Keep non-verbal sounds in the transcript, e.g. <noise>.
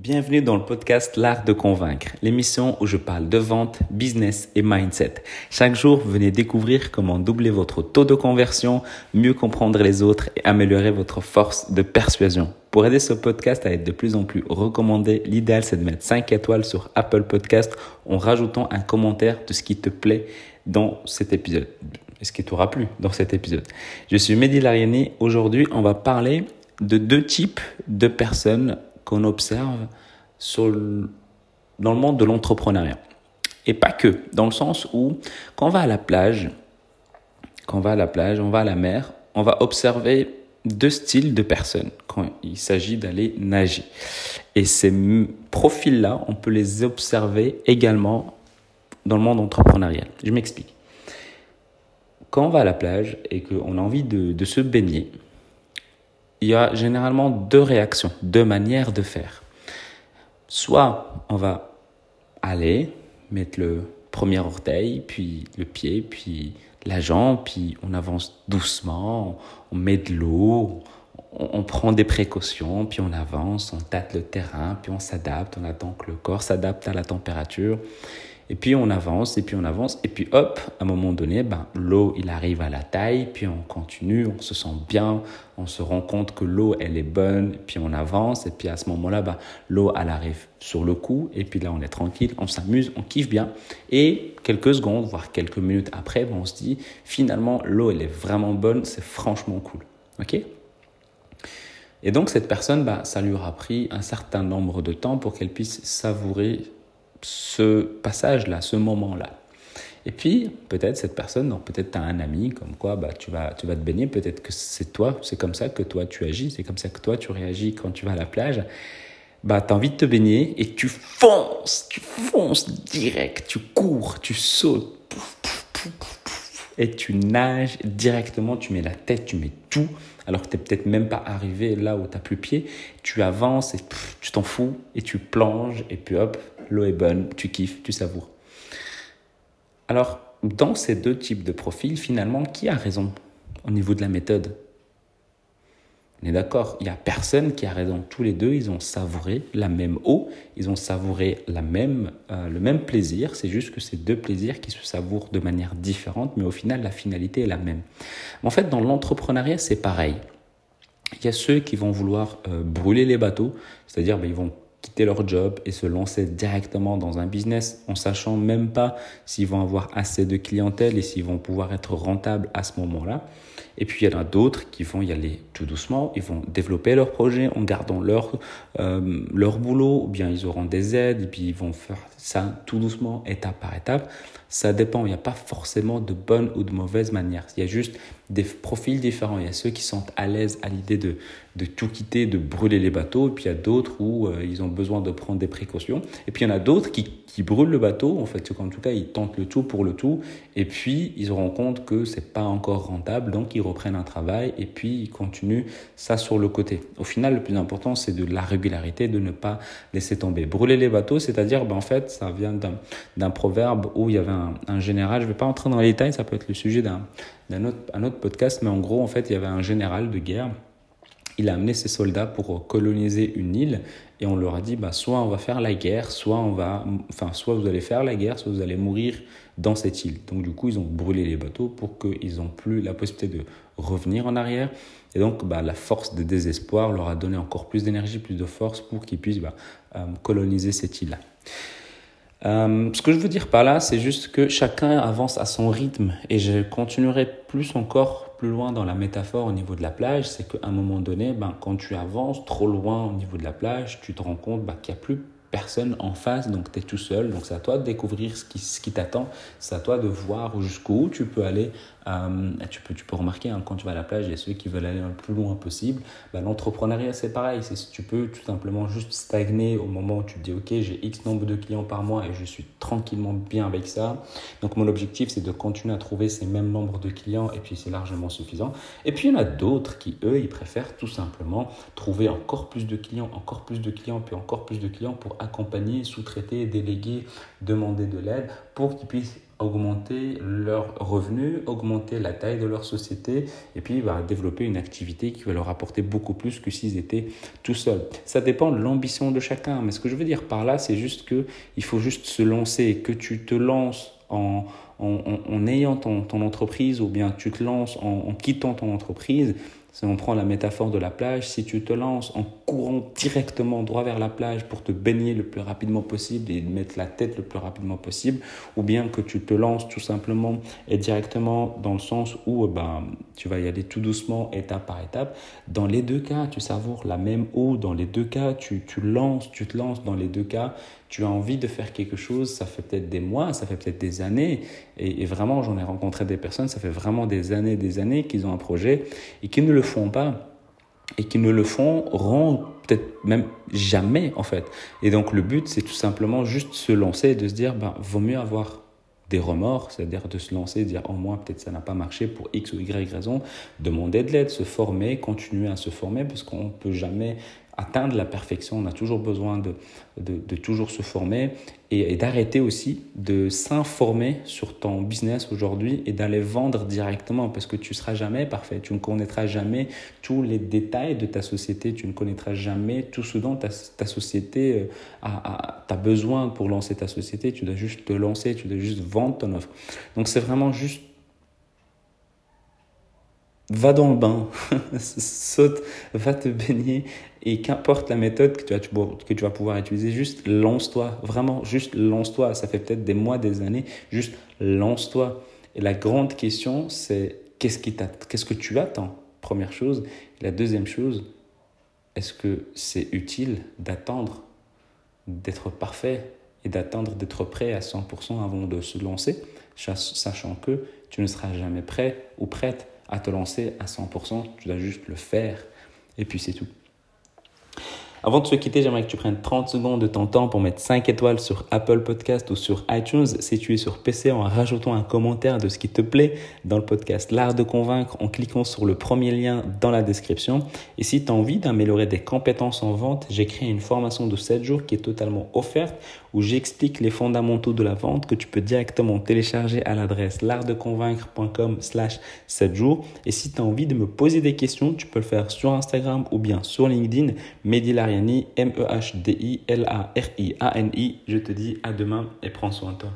Bienvenue dans le podcast L'Art de Convaincre, l'émission où je parle de vente, business et mindset. Chaque jour, venez découvrir comment doubler votre taux de conversion, mieux comprendre les autres et améliorer votre force de persuasion. Pour aider ce podcast à être de plus en plus recommandé, l'idéal c'est de mettre 5 étoiles sur Apple Podcast en rajoutant un commentaire de ce qui te plaît dans cet épisode. Ce qui t'aura plu dans cet épisode? Je suis Mehdi Lariani. Aujourd'hui, on va parler de deux types de personnes qu'on observe dans le monde de l'entrepreneuriat. Et pas que, dans le sens où quand on va à la plage, quand on va à la plage, on va à la mer, on va observer deux styles de personnes quand il s'agit d'aller nager. Et ces profils-là, on peut les observer également dans le monde entrepreneurial. Je m'explique. Quand on va à la plage et qu'on a envie de se baigner, il y a généralement deux réactions, deux manières de faire. Soit on va aller mettre le premier orteil, puis le pied, puis la jambe, puis on avance doucement, on met de l'eau, on, prend des précautions, puis on avance, on tâte le terrain, puis on s'adapte, on attend que le corps s'adapte à la température. Et puis on avance, et puis on avance, et puis hop, à un moment donné, ben, l'eau, il arrive à la taille, puis on continue, on se sent bien, on se rend compte que l'eau, elle est bonne, puis on avance, et puis à ce moment-là, ben, l'eau, elle arrive sur le cou, et puis là, on est tranquille, on s'amuse, on kiffe bien. Et quelques secondes, voire quelques minutes après, ben, on se dit, finalement, l'eau, elle est vraiment bonne, c'est franchement cool. OK? Et donc cette personne, bah, ça lui aura pris un certain nombre de temps pour qu'elle puisse savourer ce passage-là, ce moment-là. Et puis, peut-être cette personne, peut-être tu as un ami, comme quoi bah, tu, vas, tu vas te baigner, peut-être que c'est toi, c'est comme ça que toi tu agis, c'est comme ça que toi tu réagis quand tu vas à la plage. Bah, tu as envie de te baigner et tu fonces, tu fonces direct, tu cours, tu sautes, et tu nages directement, tu mets la tête, tu mets tout, alors que tu n'es peut-être même pas arrivé là où tu n'as plus pied. Tu avances et tu t'en fous et tu plonges et puis hop, l'eau est bonne, tu kiffes, tu savoures. Alors, dans ces deux types de profils, finalement, qui a raison au niveau de la méthode? On est d'accord, il n'y a personne qui a raison. Tous les deux, ils ont savouré la même eau, ils ont savouré la même, euh, le même plaisir. C'est juste que c'est deux plaisirs qui se savourent de manière différente, mais au final, la finalité est la même. En fait, dans l'entrepreneuriat, c'est pareil. Il y a ceux qui vont vouloir euh, brûler les bateaux, c'est-à-dire ben, ils vont quitter leur job et se lancer directement dans un business en sachant même pas s'ils vont avoir assez de clientèle et s'ils vont pouvoir être rentables à ce moment-là. Et puis il y en a d'autres qui vont y aller tout doucement, ils vont développer leur projet en gardant leur, euh, leur boulot, ou bien ils auront des aides, et puis ils vont faire ça tout doucement, étape par étape. Ça dépend, il n'y a pas forcément de bonne ou de mauvaise manière. Il y a juste des profils différents. Il y a ceux qui sont à l'aise à l'idée de, de tout quitter, de brûler les bateaux, et puis il y a d'autres où euh, ils ont besoin de prendre des précautions. Et puis il y en a d'autres qui, qui brûlent le bateau, en fait, en tout cas, ils tentent le tout pour le tout, et puis ils se rendent compte que c'est pas encore rentable, donc ils reprennent un travail, et puis ils continuent ça sur le côté. Au final, le plus important, c'est de la régularité, de ne pas laisser tomber. Brûler les bateaux, c'est-à-dire, ben, en fait, ça vient d'un proverbe où il y avait un, général, je vais pas entrer dans les détails, ça peut être le sujet d'un autre, un autre podcast, mais en gros, en fait, il y avait un général de guerre. Il a amené ses soldats pour coloniser une île et on leur a dit bah, soit on va faire la guerre, soit, on va, enfin, soit vous allez faire la guerre, soit vous allez mourir dans cette île. Donc du coup, ils ont brûlé les bateaux pour qu'ils n'ont plus la possibilité de revenir en arrière. Et donc, bah, la force de désespoir leur a donné encore plus d'énergie, plus de force pour qu'ils puissent bah, euh, coloniser cette île-là. Euh, ce que je veux dire par là, c'est juste que chacun avance à son rythme. Et je continuerai plus encore plus loin dans la métaphore au niveau de la plage, c'est qu'à un moment donné, ben, quand tu avances trop loin au niveau de la plage, tu te rends compte ben, qu'il n'y a plus personne en face, donc tu es tout seul. Donc c'est à toi de découvrir ce qui, ce qui t'attend, c'est à toi de voir jusqu'où tu peux aller. Euh, tu, peux, tu peux remarquer hein, quand tu vas à la plage, il y a ceux qui veulent aller le plus loin possible. Ben, L'entrepreneuriat c'est pareil, c'est tu peux tout simplement juste stagner au moment où tu te dis ok j'ai X nombre de clients par mois et je suis tranquillement bien avec ça. Donc mon objectif c'est de continuer à trouver ces mêmes nombres de clients et puis c'est largement suffisant. Et puis il y en a d'autres qui eux ils préfèrent tout simplement trouver encore plus de clients, encore plus de clients, puis encore plus de clients pour accompagner, sous-traiter, déléguer, demander de l'aide pour qu'ils puissent augmenter leurs revenus, augmenter la taille de leur société et puis bah, développer une activité qui va leur apporter beaucoup plus que s'ils étaient tout seuls. Ça dépend de l'ambition de chacun, mais ce que je veux dire par là, c'est juste que il faut juste se lancer, que tu te lances en, en, ayant ton, entreprise ou bien tu te lances en quittant ton entreprise, si on prend la métaphore de la plage, si tu te lances en courant directement droit vers la plage pour te baigner le plus rapidement possible et mettre la tête le plus rapidement possible, ou bien que tu te lances tout simplement et directement dans le sens où ben, tu vas y aller tout doucement, étape par étape, dans les deux cas, tu savoures la même eau, dans les deux cas, tu, tu lances, tu te lances dans les deux cas, tu as envie de faire quelque chose, ça fait peut-être des mois, ça fait peut-être des années, et, vraiment j'en ai rencontré des personnes, ça fait vraiment des années, des années qu'ils ont un projet et qui ne le font pas, et qui ne le font rend peut-être même jamais en fait. Et donc le but c'est tout simplement juste se lancer et de se dire, ben, vaut mieux avoir des remords, c'est-à-dire de se lancer, dire oh moi peut-être ça n'a pas marché pour X ou Y raison, demander de l'aide, se former, continuer à se former parce qu'on ne peut jamais atteindre la perfection, on a toujours besoin de, de, toujours se former et, d'arrêter aussi de s'informer sur ton business aujourd'hui et d'aller vendre directement parce que tu ne seras jamais parfait, tu ne connaîtras jamais tous les détails de ta société, tu ne connaîtras jamais tout ce dont ta, ta société euh, a, a, a besoin pour lancer ta société, tu dois juste te lancer, tu dois juste vendre ton offre. Donc c'est vraiment juste va dans le bain, <laughs> saute, va te baigner et qu'importe la méthode que tu, vas, que tu vas pouvoir utiliser, juste lance-toi, vraiment, juste lance-toi. Ça fait peut-être des mois, des années, juste lance-toi. Et la grande question, c'est qu'est-ce, que tu attends? Première chose. La deuxième chose, est-ce que c'est utile d'attendre d'être parfait et d'attendre d'être prêt à 100% avant de se lancer, sachant que tu ne seras jamais prêt ou prête à te lancer à 100%, tu dois juste le faire et puis c'est tout. Avant de se quitter, j'aimerais que tu prennes 30 secondes de ton temps pour mettre 5 étoiles sur Apple Podcast ou sur iTunes. Si tu es sur PC, en rajoutant un commentaire de ce qui te plaît dans le podcast L'Art de Convaincre en cliquant sur le premier lien dans la description. Et si tu as envie d'améliorer des compétences en vente, j'ai créé une formation de 7 jours qui est totalement offerte où j'explique les fondamentaux de la vente que tu peux directement télécharger à l'adresse l'artdeconvaincre.com slash 7 jours. Et si tu as envie de me poser des questions, tu peux le faire sur Instagram ou bien sur LinkedIn. Lariani, M-E-H-D-I-L-A-R-I-A-N-I. Je te dis à demain et prends soin de toi.